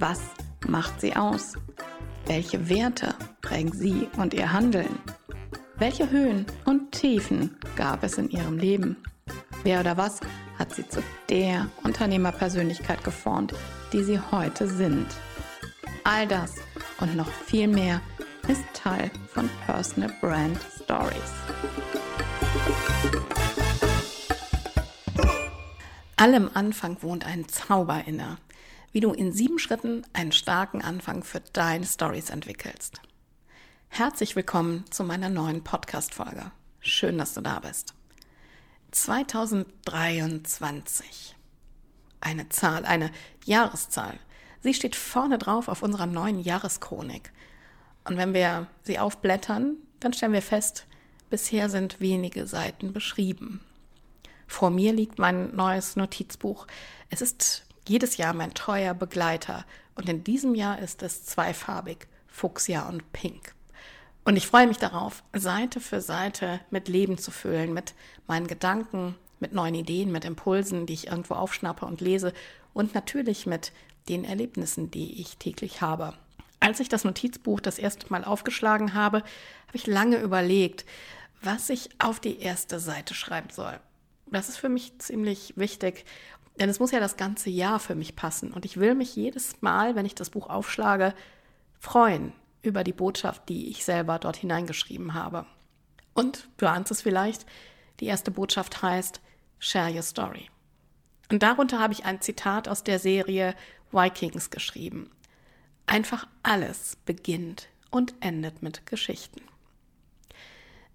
Was macht sie aus? Welche Werte prägen sie und ihr Handeln? Welche Höhen und Tiefen gab es in ihrem Leben? Wer oder was hat sie zu der Unternehmerpersönlichkeit geformt, die sie heute sind? All das und noch viel mehr ist Teil von Personal Brand Stories. Allem Anfang wohnt ein Zauber inne, wie du in sieben Schritten einen starken Anfang für deine Stories entwickelst. Herzlich willkommen zu meiner neuen Podcast-Folge. Schön, dass du da bist. 2023. Eine Zahl, eine Jahreszahl. Sie steht vorne drauf auf unserer neuen Jahreschronik. Und wenn wir sie aufblättern, dann stellen wir fest, bisher sind wenige Seiten beschrieben. Vor mir liegt mein neues Notizbuch. Es ist jedes Jahr mein treuer Begleiter und in diesem Jahr ist es zweifarbig, Fuchsia und Pink. Und ich freue mich darauf, Seite für Seite mit Leben zu füllen, mit meinen Gedanken, mit neuen Ideen, mit Impulsen, die ich irgendwo aufschnappe und lese und natürlich mit den Erlebnissen, die ich täglich habe. Als ich das Notizbuch das erste Mal aufgeschlagen habe, habe ich lange überlegt, was ich auf die erste Seite schreiben soll. Das ist für mich ziemlich wichtig, denn es muss ja das ganze Jahr für mich passen. Und ich will mich jedes Mal, wenn ich das Buch aufschlage, freuen über die Botschaft, die ich selber dort hineingeschrieben habe. Und du ahnst es vielleicht, die erste Botschaft heißt Share Your Story. Und darunter habe ich ein Zitat aus der Serie Vikings geschrieben. Einfach alles beginnt und endet mit Geschichten.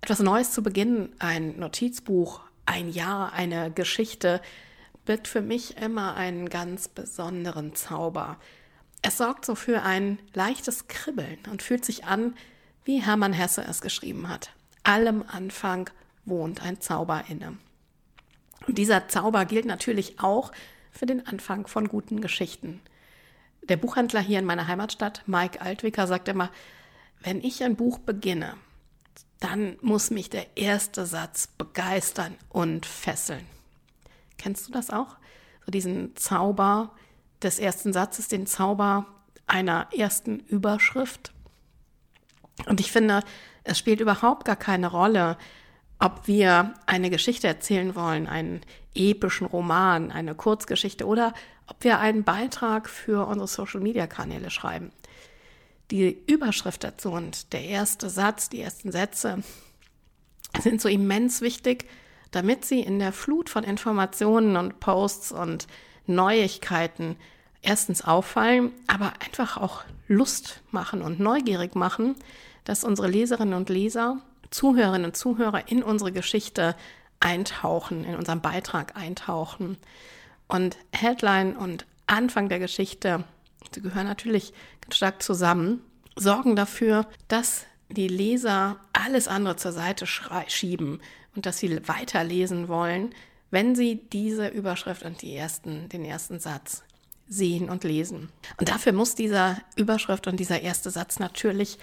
Etwas Neues zu beginnen, ein Notizbuch, ein Jahr, eine Geschichte birgt für mich immer einen ganz besonderen Zauber. Es sorgt so für ein leichtes Kribbeln und fühlt sich an, wie Hermann Hesse es geschrieben hat. Allem Anfang wohnt ein Zauber inne. Und dieser Zauber gilt natürlich auch für den Anfang von guten Geschichten. Der Buchhändler hier in meiner Heimatstadt, Mike Altwicker, sagt immer, wenn ich ein Buch beginne, dann muss mich der erste Satz begeistern und fesseln. Kennst du das auch? So diesen Zauber des ersten Satzes, den Zauber einer ersten Überschrift. Und ich finde, es spielt überhaupt gar keine Rolle, ob wir eine Geschichte erzählen wollen, einen epischen Roman, eine Kurzgeschichte oder ob wir einen Beitrag für unsere Social-Media-Kanäle schreiben die Überschrift dazu und der erste Satz, die ersten Sätze sind so immens wichtig, damit sie in der Flut von Informationen und Posts und Neuigkeiten erstens auffallen, aber einfach auch Lust machen und neugierig machen, dass unsere Leserinnen und Leser, Zuhörerinnen und Zuhörer in unsere Geschichte eintauchen, in unseren Beitrag eintauchen. Und Headline und Anfang der Geschichte die gehören natürlich ganz stark zusammen, sorgen dafür, dass die Leser alles andere zur Seite schieben und dass sie weiterlesen wollen, wenn sie diese Überschrift und die ersten, den ersten Satz sehen und lesen. Und dafür muss dieser Überschrift und dieser erste Satz natürlich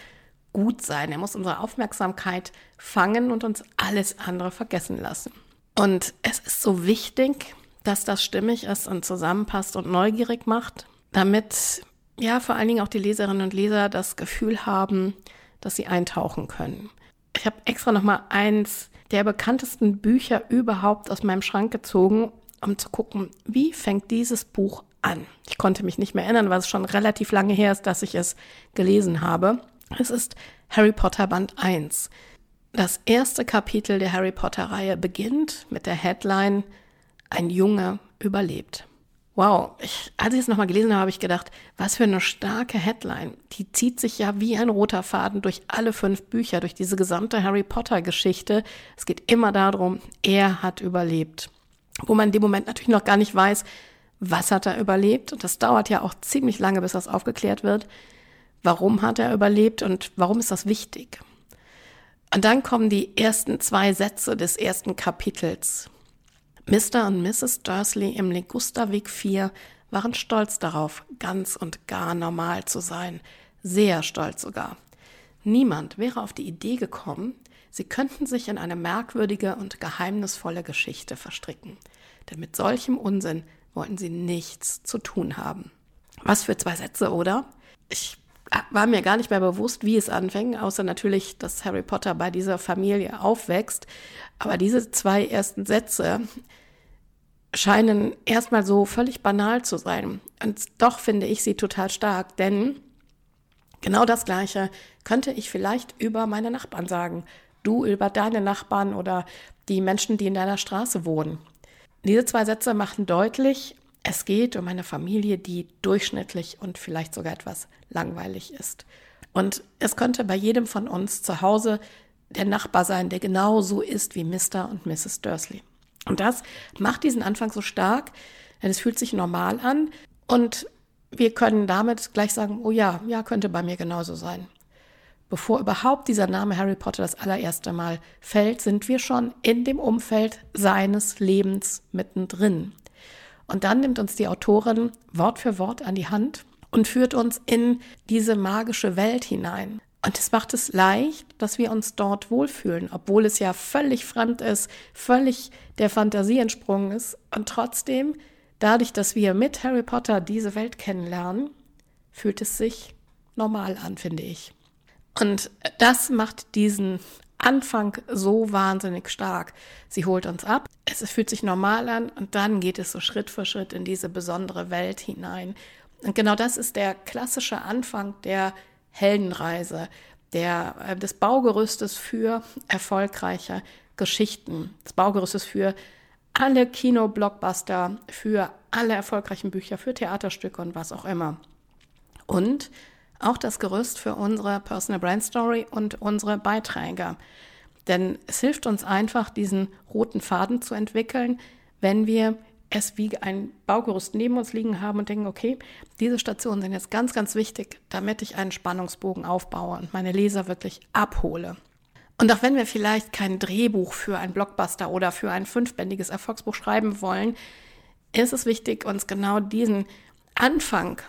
gut sein. Er muss unsere Aufmerksamkeit fangen und uns alles andere vergessen lassen. Und es ist so wichtig, dass das stimmig ist und zusammenpasst und neugierig macht damit ja vor allen Dingen auch die Leserinnen und Leser das Gefühl haben, dass sie eintauchen können. Ich habe extra noch mal eins der bekanntesten Bücher überhaupt aus meinem Schrank gezogen, um zu gucken, wie fängt dieses Buch an. Ich konnte mich nicht mehr erinnern, weil es schon relativ lange her ist, dass ich es gelesen habe. Es ist Harry Potter Band 1. Das erste Kapitel der Harry Potter Reihe beginnt mit der Headline Ein Junge überlebt. Wow, ich, als ich es nochmal gelesen habe, habe ich gedacht, was für eine starke Headline. Die zieht sich ja wie ein roter Faden durch alle fünf Bücher, durch diese gesamte Harry Potter-Geschichte. Es geht immer darum, er hat überlebt. Wo man in dem Moment natürlich noch gar nicht weiß, Was hat er überlebt? Und das dauert ja auch ziemlich lange, bis das aufgeklärt wird. Warum hat er überlebt und warum ist das wichtig? Und dann kommen die ersten zwei Sätze des ersten Kapitels. Mr. und Mrs. Dursley im Ligusterweg 4 waren stolz darauf, ganz und gar normal zu sein. Sehr stolz sogar. Niemand wäre auf die Idee gekommen, sie könnten sich in eine merkwürdige und geheimnisvolle Geschichte verstricken. Denn mit solchem Unsinn wollten sie nichts zu tun haben. Was für zwei Sätze, oder? Ich war mir gar nicht mehr bewusst, wie es anfängt, außer natürlich, dass Harry Potter bei dieser Familie aufwächst. Aber diese zwei ersten Sätze scheinen erstmal so völlig banal zu sein. Und doch finde ich sie total stark, denn genau das Gleiche könnte ich vielleicht über meine Nachbarn sagen. Du über deine Nachbarn oder die Menschen, die in deiner Straße wohnen. Diese zwei Sätze machen deutlich, es geht um eine Familie, die durchschnittlich und vielleicht sogar etwas langweilig ist. Und es könnte bei jedem von uns zu Hause der Nachbar sein, der genauso ist wie Mr. und Mrs. Dursley. Und das macht diesen Anfang so stark, denn es fühlt sich normal an und wir können damit gleich sagen, oh ja, ja, könnte bei mir genauso sein. Bevor überhaupt dieser Name Harry Potter das allererste Mal fällt, sind wir schon in dem Umfeld seines Lebens mittendrin. Und dann nimmt uns die Autorin Wort für Wort an die Hand und führt uns in diese magische Welt hinein. Und es macht es leicht, dass wir uns dort wohlfühlen, obwohl es ja völlig fremd ist, völlig der Fantasie entsprungen ist. Und trotzdem, dadurch, dass wir mit Harry Potter diese Welt kennenlernen, fühlt es sich normal an, finde ich. Und das macht diesen Anfang so wahnsinnig stark. Sie holt uns ab, es fühlt sich normal an und dann geht es so Schritt für Schritt in diese besondere Welt hinein. Und genau das ist der klassische Anfang der Heldenreise, der, äh, des Baugerüstes für erfolgreiche Geschichten, des Baugerüstes für alle Kino-Blockbuster, für alle erfolgreichen Bücher, für Theaterstücke und was auch immer. Und auch das Gerüst für unsere Personal Brand Story und unsere Beiträge. Denn es hilft uns einfach, diesen roten Faden zu entwickeln, wenn wir es wie ein Baugerüst neben uns liegen haben und denken, okay, diese Stationen sind jetzt ganz, ganz wichtig, damit ich einen Spannungsbogen aufbaue und meine Leser wirklich abhole. Und auch wenn wir vielleicht kein Drehbuch für ein Blockbuster oder für ein fünfbändiges Erfolgsbuch schreiben wollen, ist es wichtig, uns genau diesen Anfang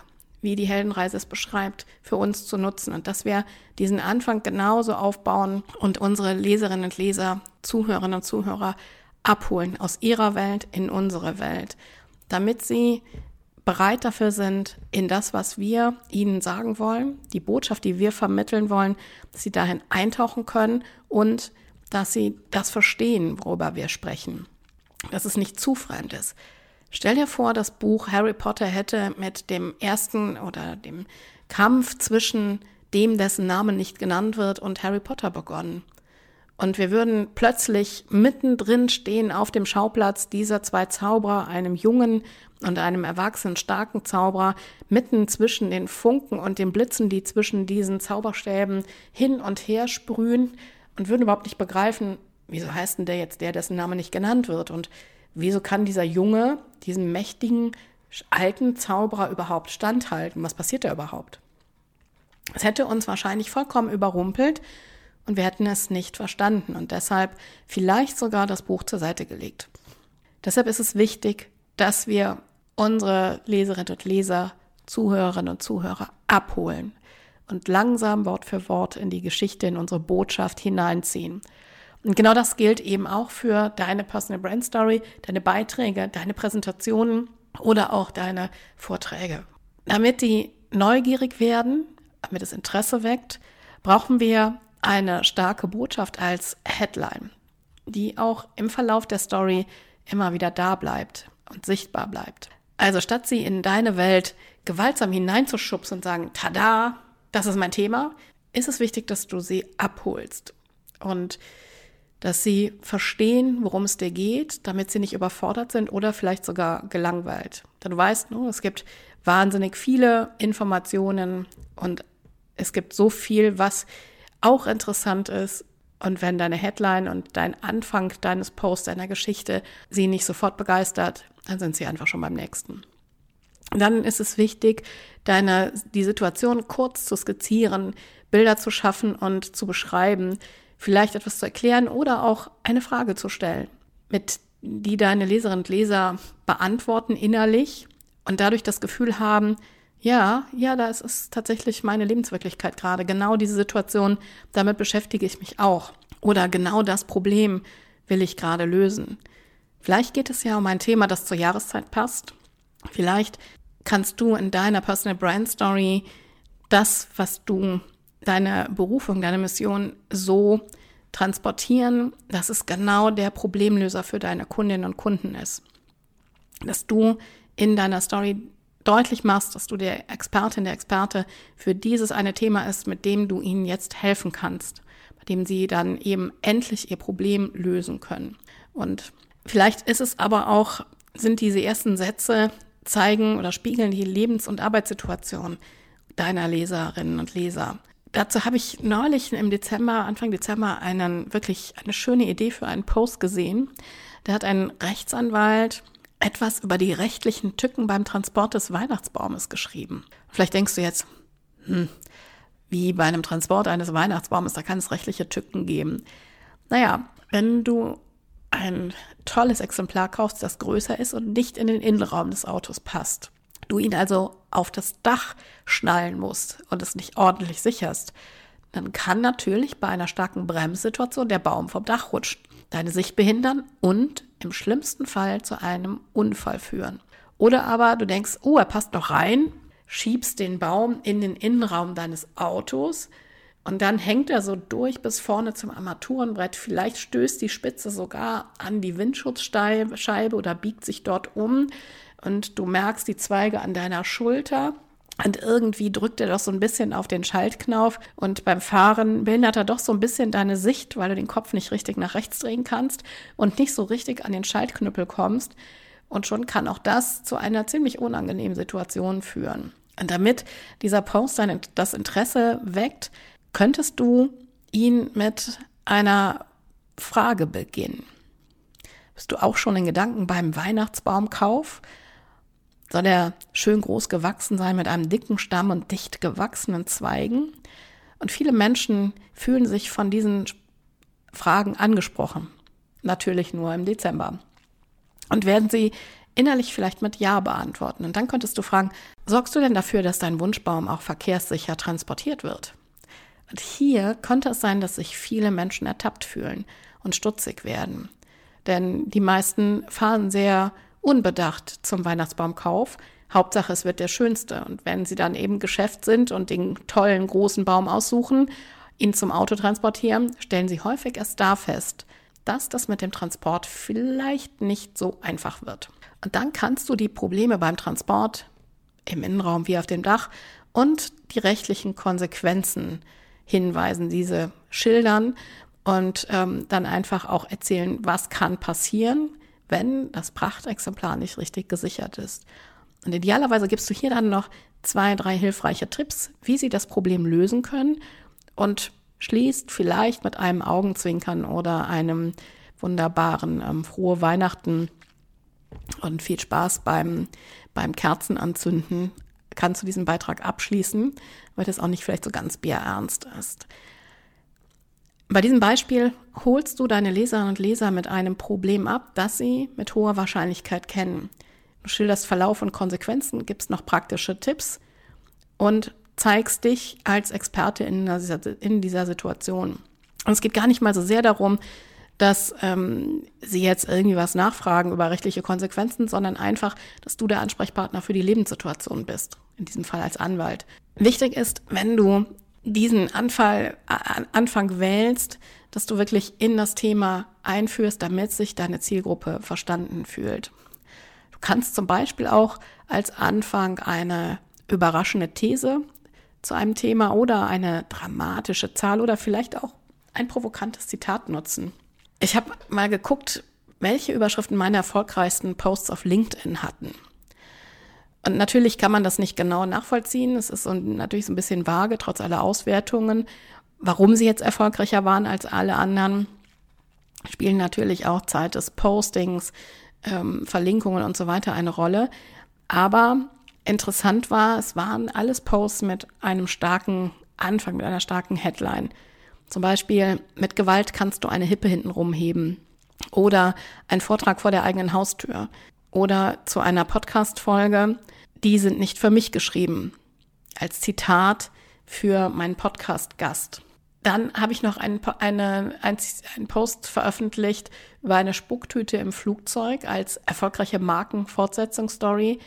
wie die Heldenreise es beschreibt, für uns zu nutzen und dass wir diesen Anfang genauso aufbauen und unsere Leserinnen und Leser, Zuhörerinnen und Zuhörer abholen aus ihrer Welt in unsere Welt, damit sie bereit dafür sind, in das, was wir ihnen sagen wollen, die Botschaft, die wir vermitteln wollen, dass sie dahin eintauchen können und dass sie das verstehen, worüber wir sprechen. Dass es nicht zu fremd ist. Stell dir vor, das Buch Harry Potter hätte mit dem ersten oder dem Kampf zwischen dem, dessen Name nicht genannt wird, und Harry Potter begonnen. Und wir würden plötzlich mittendrin stehen auf dem Schauplatz dieser zwei Zauberer, einem jungen und einem erwachsenen starken Zauberer, mitten zwischen den Funken und den Blitzen, die zwischen diesen Zauberstäben hin und her sprühen und würden überhaupt nicht begreifen, wieso heißt denn der jetzt der, dessen Name nicht genannt wird? Und wieso kann dieser Junge, diesen mächtigen, alten Zauberer überhaupt standhalten? Was passiert da überhaupt? Es hätte uns wahrscheinlich vollkommen überrumpelt und wir hätten es nicht verstanden und deshalb vielleicht sogar das Buch zur Seite gelegt. Deshalb ist es wichtig, dass wir unsere Leserinnen und Leser, Zuhörerinnen und Zuhörer abholen und langsam Wort für Wort in die Geschichte, in unsere Botschaft hineinziehen. Und genau das gilt eben auch für deine Personal Brand Story, deine Beiträge, deine Präsentationen oder auch deine Vorträge. Damit die neugierig werden, damit es Interesse weckt, brauchen wir eine starke Botschaft als Headline, die auch im Verlauf der Story immer wieder da bleibt und sichtbar bleibt. Also statt sie in deine Welt gewaltsam hineinzuschubsen und sagen, tada, das ist mein Thema, ist es wichtig, dass du sie abholst. Und dass sie verstehen, worum es dir geht, damit sie nicht überfordert sind oder vielleicht sogar gelangweilt. Denn du weißt, ne, es gibt wahnsinnig viele Informationen und es gibt so viel, was auch interessant ist. Und wenn deine Headline und dein Anfang deines Posts, deiner Geschichte sie nicht sofort begeistert, dann sind sie einfach schon beim nächsten. dann ist es wichtig, deine, die Situation kurz zu skizzieren, Bilder zu schaffen und zu beschreiben, vielleicht etwas zu erklären oder auch eine Frage zu stellen, mit die deine Leserinnen und Leser beantworten innerlich und dadurch das Gefühl haben, ja, ja, das ist tatsächlich meine Lebenswirklichkeit gerade. Genau diese Situation, damit beschäftige ich mich auch. Oder genau das Problem will ich gerade lösen. Vielleicht geht es ja um ein Thema, das zur Jahreszeit passt. Vielleicht kannst du in deiner Personal Brand Story das, was du, deine Berufung, deine Mission so transportieren, dass es genau der Problemlöser für deine Kundinnen und Kunden ist. Dass du in deiner Story deutlich machst, dass du der Expertin, der Experte für dieses eine Thema ist, mit dem du ihnen jetzt helfen kannst, bei dem sie dann eben endlich ihr Problem lösen können. Und vielleicht ist es aber auch, sind diese ersten Sätze zeigen oder spiegeln die Lebens- und Arbeitssituation deiner Leserinnen und Leser. Dazu habe ich neulich im Dezember, Anfang Dezember, einen wirklich eine schöne Idee für einen Post gesehen. Da hat ein Rechtsanwalt etwas über die rechtlichen Tücken beim Transport des Weihnachtsbaumes geschrieben. Vielleicht denkst du jetzt, hm, wie bei einem Transport eines Weihnachtsbaumes, da kann es rechtliche Tücken geben. Naja, wenn du ein tolles Exemplar kaufst, das größer ist und nicht in den Innenraum des Autos passt, du ihn also auf das Dach schnallen musst und es nicht ordentlich sicherst, dann kann natürlich bei einer starken Bremssituation der Baum vom Dach rutschen, deine Sicht behindern und im schlimmsten Fall zu einem Unfall führen. Oder aber du denkst, oh, er passt noch rein, schiebst den Baum in den Innenraum deines Autos und dann hängt er so durch bis vorne zum Armaturenbrett. Vielleicht stößt die Spitze sogar an die Windschutzscheibe oder biegt sich dort um und du merkst die Zweige an deiner Schulter. Und irgendwie drückt er doch so ein bisschen auf den Schaltknauf und beim Fahren behindert er doch so ein bisschen deine Sicht, weil du den Kopf nicht richtig nach rechts drehen kannst und nicht so richtig an den Schaltknüppel kommst. Und schon kann auch das zu einer ziemlich unangenehmen Situation führen. Und damit dieser Post dann das Interesse weckt, könntest du ihn mit einer Frage beginnen. Bist du auch schon in Gedanken beim Weihnachtsbaumkauf? Soll er schön groß gewachsen sein mit einem dicken Stamm und dicht gewachsenen Zweigen? Und viele Menschen fühlen sich von diesen Fragen angesprochen. Natürlich nur im Dezember. Und werden sie innerlich vielleicht mit Ja beantworten. Und dann könntest du fragen, sorgst du denn dafür, dass dein Wunschbaum auch verkehrssicher transportiert wird? Und hier könnte es sein, dass sich viele Menschen ertappt fühlen und stutzig werden. Denn die meisten fahren sehr unbedacht zum Weihnachtsbaumkauf. Hauptsache, es wird der schönste. Und wenn sie dann eben Geschäft sind und den tollen großen Baum aussuchen, ihn zum Auto transportieren, stellen sie häufig erst da fest, dass das mit dem Transport vielleicht nicht so einfach wird. Und dann kannst du die Probleme beim Transport im Innenraum wie auf dem Dach und die rechtlichen Konsequenzen hinweisen, diese schildern und ähm, dann einfach auch erzählen, was kann passieren, wenn das Prachtexemplar nicht richtig gesichert ist. Und idealerweise gibst du hier dann noch zwei, drei hilfreiche Tipps, wie sie das Problem lösen können und schließt vielleicht mit einem Augenzwinkern oder einem wunderbaren ähm, frohe Weihnachten und viel Spaß beim, beim Kerzenanzünden kannst du diesen Beitrag abschließen, weil das auch nicht vielleicht so ganz bierernst ist. Bei diesem Beispiel holst du deine Leserinnen und Leser mit einem Problem ab, das sie mit hoher Wahrscheinlichkeit kennen. Du schilderst Verlauf und Konsequenzen, gibst noch praktische Tipps und zeigst dich als Experte in dieser, in dieser Situation. Und es geht gar nicht mal so sehr darum, dass ähm, sie jetzt irgendwie was nachfragen über rechtliche Konsequenzen, sondern einfach, dass du der Ansprechpartner für die Lebenssituation bist, in diesem Fall als Anwalt. Wichtig ist, wenn du diesen Anfall, Anfang wählst, dass du wirklich in das Thema einführst, damit sich deine Zielgruppe verstanden fühlt. Du kannst zum Beispiel auch als Anfang eine überraschende These zu einem Thema oder eine dramatische Zahl oder vielleicht auch ein provokantes Zitat nutzen. Ich habe mal geguckt, welche Überschriften meine erfolgreichsten Posts auf LinkedIn hatten. Und natürlich kann man das nicht genau nachvollziehen. Es ist so, natürlich so ein bisschen vage, trotz aller Auswertungen. Warum sie jetzt erfolgreicher waren als alle anderen, spielen natürlich auch Zeit des Postings, ähm, Verlinkungen und so weiter eine Rolle. Aber interessant war, es waren alles Posts mit einem starken Anfang, mit einer starken Headline. Zum Beispiel, mit Gewalt kannst du eine Hippe hinten rumheben. Oder ein Vortrag vor der eigenen Haustür. Oder zu einer Podcast-Folge, die sind nicht für mich geschrieben. Als Zitat für meinen Podcast-Gast. Dann habe ich noch einen, eine, einen Post veröffentlicht über eine Spucktüte im Flugzeug als erfolgreiche Markenfortsetzungsstory.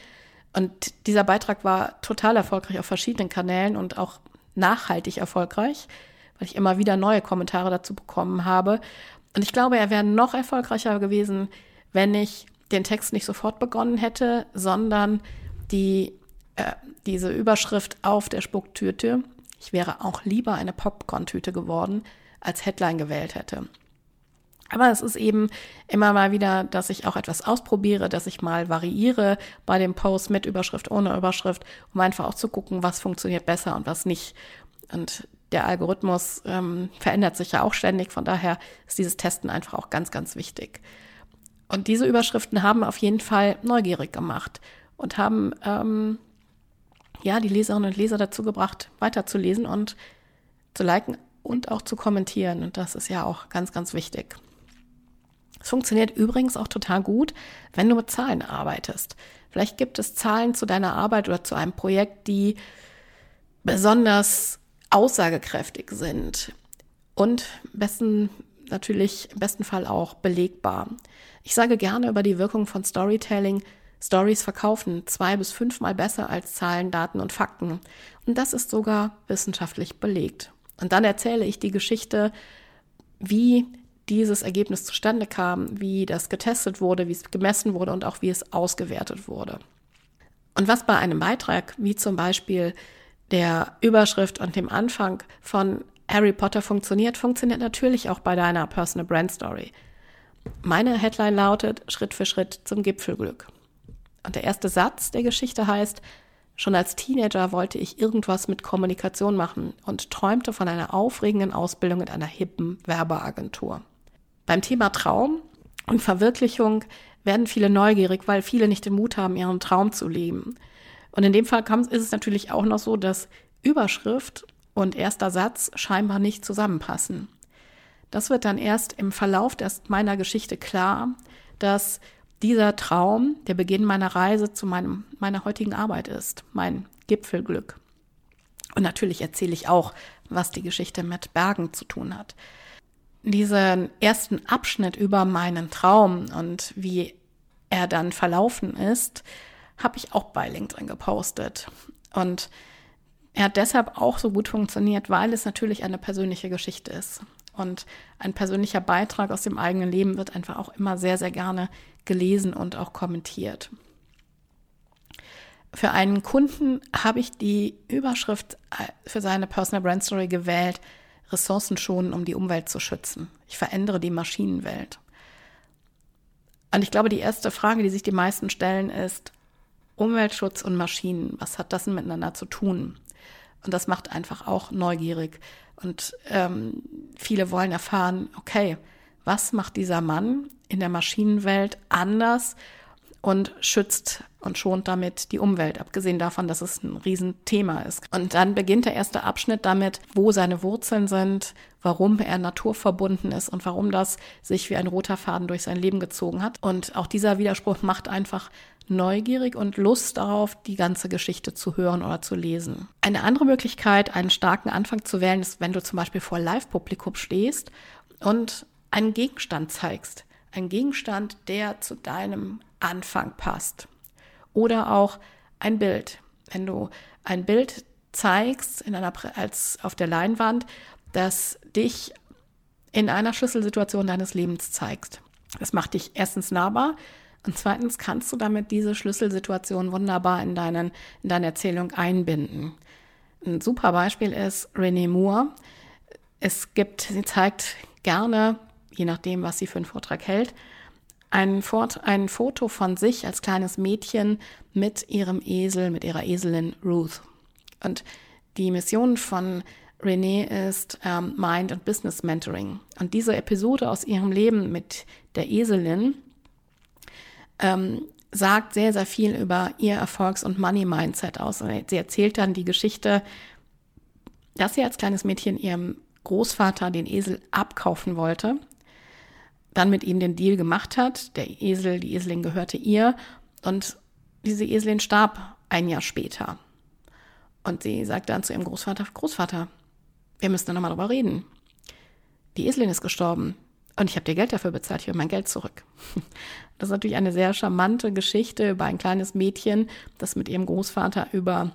Und dieser Beitrag war total erfolgreich auf verschiedenen Kanälen und auch nachhaltig erfolgreich, weil ich immer wieder neue Kommentare dazu bekommen habe. Und ich glaube, er wäre noch erfolgreicher gewesen, wenn ich den Text nicht sofort begonnen hätte, sondern die, äh, diese Überschrift auf der Spucktüte ich wäre auch lieber eine Popcorn-Tüte geworden, als Headline gewählt hätte. Aber es ist eben immer mal wieder, dass ich auch etwas ausprobiere, dass ich mal variiere bei dem Post mit Überschrift, ohne Überschrift, um einfach auch zu gucken, was funktioniert besser und was nicht. Und der Algorithmus ähm, verändert sich ja auch ständig, von daher ist dieses Testen einfach auch ganz, ganz wichtig. Und diese Überschriften haben auf jeden Fall neugierig gemacht und haben ähm, ja, die Leserinnen und Leser dazu gebracht, weiterzulesen und zu liken und auch zu kommentieren. Und das ist ja auch ganz, ganz wichtig. Es funktioniert übrigens auch total gut, wenn du mit Zahlen arbeitest. Vielleicht gibt es Zahlen zu deiner Arbeit oder zu einem Projekt, die besonders aussagekräftig sind und besten natürlich im besten Fall auch belegbar. Ich sage gerne über die Wirkung von Storytelling, Stories verkaufen zwei bis fünfmal besser als Zahlen, Daten und Fakten. Und das ist sogar wissenschaftlich belegt. Und dann erzähle ich die Geschichte, wie dieses Ergebnis zustande kam, wie das getestet wurde, wie es gemessen wurde und auch wie es ausgewertet wurde. Und was bei einem Beitrag, wie zum Beispiel der Überschrift und dem Anfang von Harry Potter funktioniert, funktioniert natürlich auch bei deiner Personal Brand Story. Meine Headline lautet Schritt für Schritt zum Gipfelglück. Und der erste Satz der Geschichte heißt, schon als Teenager wollte ich irgendwas mit Kommunikation machen und träumte von einer aufregenden Ausbildung in einer hippen Werbeagentur. Beim Thema Traum und Verwirklichung werden viele neugierig, weil viele nicht den Mut haben, ihren Traum zu leben. Und in dem Fall ist es natürlich auch noch so, dass Überschrift und erster Satz scheinbar nicht zusammenpassen. Das wird dann erst im Verlauf meiner Geschichte klar, dass dieser Traum der Beginn meiner Reise zu meinem, meiner heutigen Arbeit ist, mein Gipfelglück. Und natürlich erzähle ich auch, was die Geschichte mit Bergen zu tun hat. Diesen ersten Abschnitt über meinen Traum und wie er dann verlaufen ist, habe ich auch bei LinkedIn gepostet. Und er hat deshalb auch so gut funktioniert, weil es natürlich eine persönliche Geschichte ist. Und ein persönlicher Beitrag aus dem eigenen Leben wird einfach auch immer sehr, sehr gerne gelesen und auch kommentiert. Für einen Kunden habe ich die Überschrift äh, für seine Personal Brand Story gewählt, Ressourcen schonen, um die Umwelt zu schützen. Ich verändere die Maschinenwelt. Und ich glaube, die erste Frage, die sich die meisten stellen, ist Umweltschutz und Maschinen. Was hat das denn miteinander zu tun? Und das macht einfach auch neugierig. Und ähm, viele wollen erfahren, okay, was macht dieser Mann in der Maschinenwelt anders und schützt und schont damit die Umwelt, abgesehen davon, dass es ein Riesenthema ist. Und dann beginnt der erste Abschnitt damit, wo seine Wurzeln sind, warum er naturverbunden ist und warum das sich wie ein roter Faden durch sein Leben gezogen hat. Und auch dieser Widerspruch macht einfach neugierig und Lust darauf, die ganze Geschichte zu hören oder zu lesen. Eine andere Möglichkeit, einen starken Anfang zu wählen, ist, wenn du zum Beispiel vor Live-Publikum stehst und einen Gegenstand zeigst. Ein Gegenstand, der zu deinem Anfang passt. Oder auch ein Bild. Wenn du ein Bild zeigst in einer, als auf der Leinwand, das dich in einer Schlüsselsituation deines Lebens zeigt. Das macht dich erstens nahbar und zweitens kannst du damit diese Schlüsselsituation wunderbar in, deinen, in deine Erzählung einbinden. Ein super Beispiel ist Renee Moore. Es gibt, sie zeigt gerne je nachdem, was sie für einen Vortrag hält, ein, Fort ein Foto von sich als kleines Mädchen mit ihrem Esel, mit ihrer Eselin Ruth. Und die Mission von Renee ist ähm, Mind and Business Mentoring. Und diese Episode aus ihrem Leben mit der Eselin ähm, sagt sehr, sehr viel über ihr Erfolgs- und Money-Mindset aus. Sie erzählt dann die Geschichte, dass sie als kleines Mädchen ihrem Großvater den Esel abkaufen wollte, dann mit ihm den Deal gemacht hat. Der Esel, die Eselin gehörte ihr und diese Eselin starb ein Jahr später. Und sie sagt dann zu ihrem Großvater, Großvater, wir müssen da nochmal drüber reden. Die Eselin ist gestorben und ich habe dir Geld dafür bezahlt, ich will mein Geld zurück. Das ist natürlich eine sehr charmante Geschichte über ein kleines Mädchen, das mit ihrem Großvater über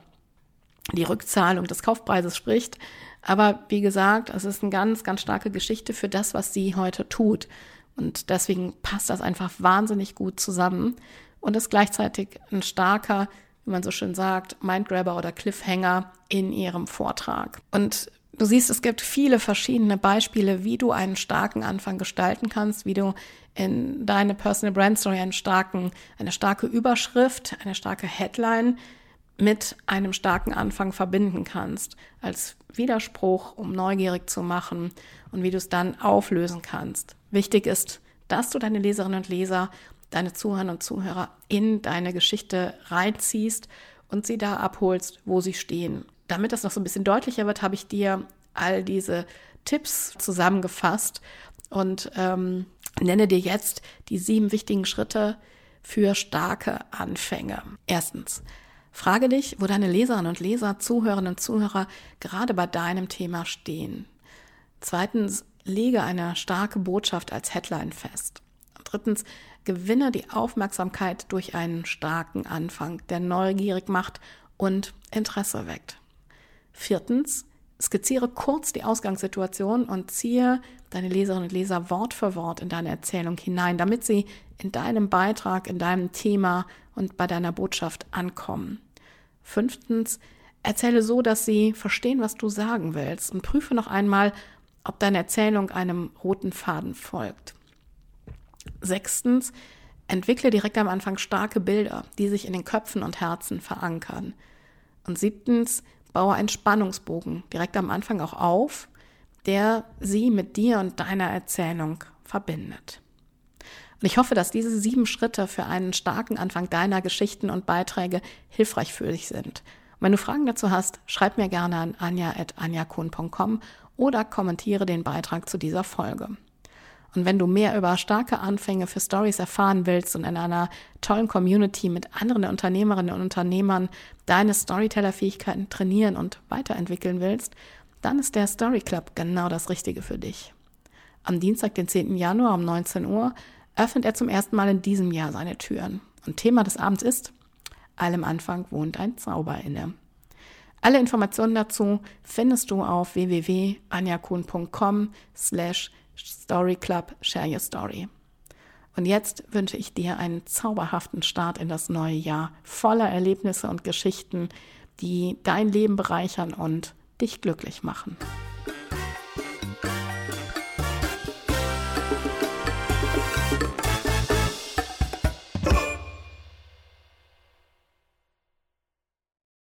die Rückzahlung des Kaufpreises spricht. Aber wie gesagt, es ist eine ganz, ganz starke Geschichte für das, was sie heute tut. Und deswegen passt das einfach wahnsinnig gut zusammen und ist gleichzeitig ein starker, wie man so schön sagt, Mindgrabber oder Cliffhanger in ihrem Vortrag. Und Du siehst, es gibt viele verschiedene Beispiele, wie du einen starken Anfang gestalten kannst, wie du in deine Personal Brand Story einen starken, eine starke Überschrift, eine starke Headline mit einem starken Anfang verbinden kannst, als Widerspruch, um neugierig zu machen und wie du es dann auflösen kannst. Wichtig ist, dass du deine Leserinnen und Leser, deine Zuhörer und Zuhörer in deine Geschichte reinziehst und sie da abholst, wo sie stehen damit das noch so ein bisschen deutlicher wird, habe ich dir all diese Tipps zusammengefasst und ähm, nenne dir jetzt die sieben wichtigen Schritte für starke Anfänge. Erstens, frage dich, wo deine Leserinnen und Leser, Zuhörerinnen und Zuhörer gerade bei deinem Thema stehen. Zweitens, lege eine starke Botschaft als Headline fest. Drittens, gewinne die Aufmerksamkeit durch einen starken Anfang, der neugierig macht und Interesse weckt. Viertens, skizziere kurz die Ausgangssituation und ziehe deine Leserinnen und Leser Wort für Wort in deine Erzählung hinein, damit sie in deinem Beitrag, in deinem Thema und bei deiner Botschaft ankommen. Fünftens, erzähle so, dass sie verstehen, was du sagen willst und prüfe noch einmal, ob deine Erzählung einem roten Faden folgt. Sechstens, entwickle direkt am Anfang starke Bilder, die sich in den Köpfen und Herzen verankern. Und siebtens, baue einen Spannungsbogen direkt am Anfang auch auf, der sie mit dir und deiner Erzählung verbindet. Und ich hoffe, dass diese sieben Schritte für einen starken Anfang deiner Geschichten und Beiträge hilfreich für dich sind. Und wenn du Fragen dazu hast, schreib mir gerne an anja.anjakun.com oder kommentiere den Beitrag zu dieser Folge. Und wenn du mehr über starke Anfänge für Stories erfahren willst und in einer tollen Community mit anderen Unternehmerinnen und Unternehmern deine Storyteller-Fähigkeiten trainieren und weiterentwickeln willst, dann ist der Story Club genau das Richtige für dich. Am Dienstag, den 10. Januar um 19 Uhr, öffnet er zum ersten Mal in diesem Jahr seine Türen. Und Thema des Abends ist, allem Anfang wohnt ein Zauber inne. Alle Informationen dazu findest du auf www.anjakun.com slash Story Club Share Your Story. Und jetzt wünsche ich dir einen zauberhaften Start in das neue Jahr, voller Erlebnisse und Geschichten, die dein Leben bereichern und dich glücklich machen.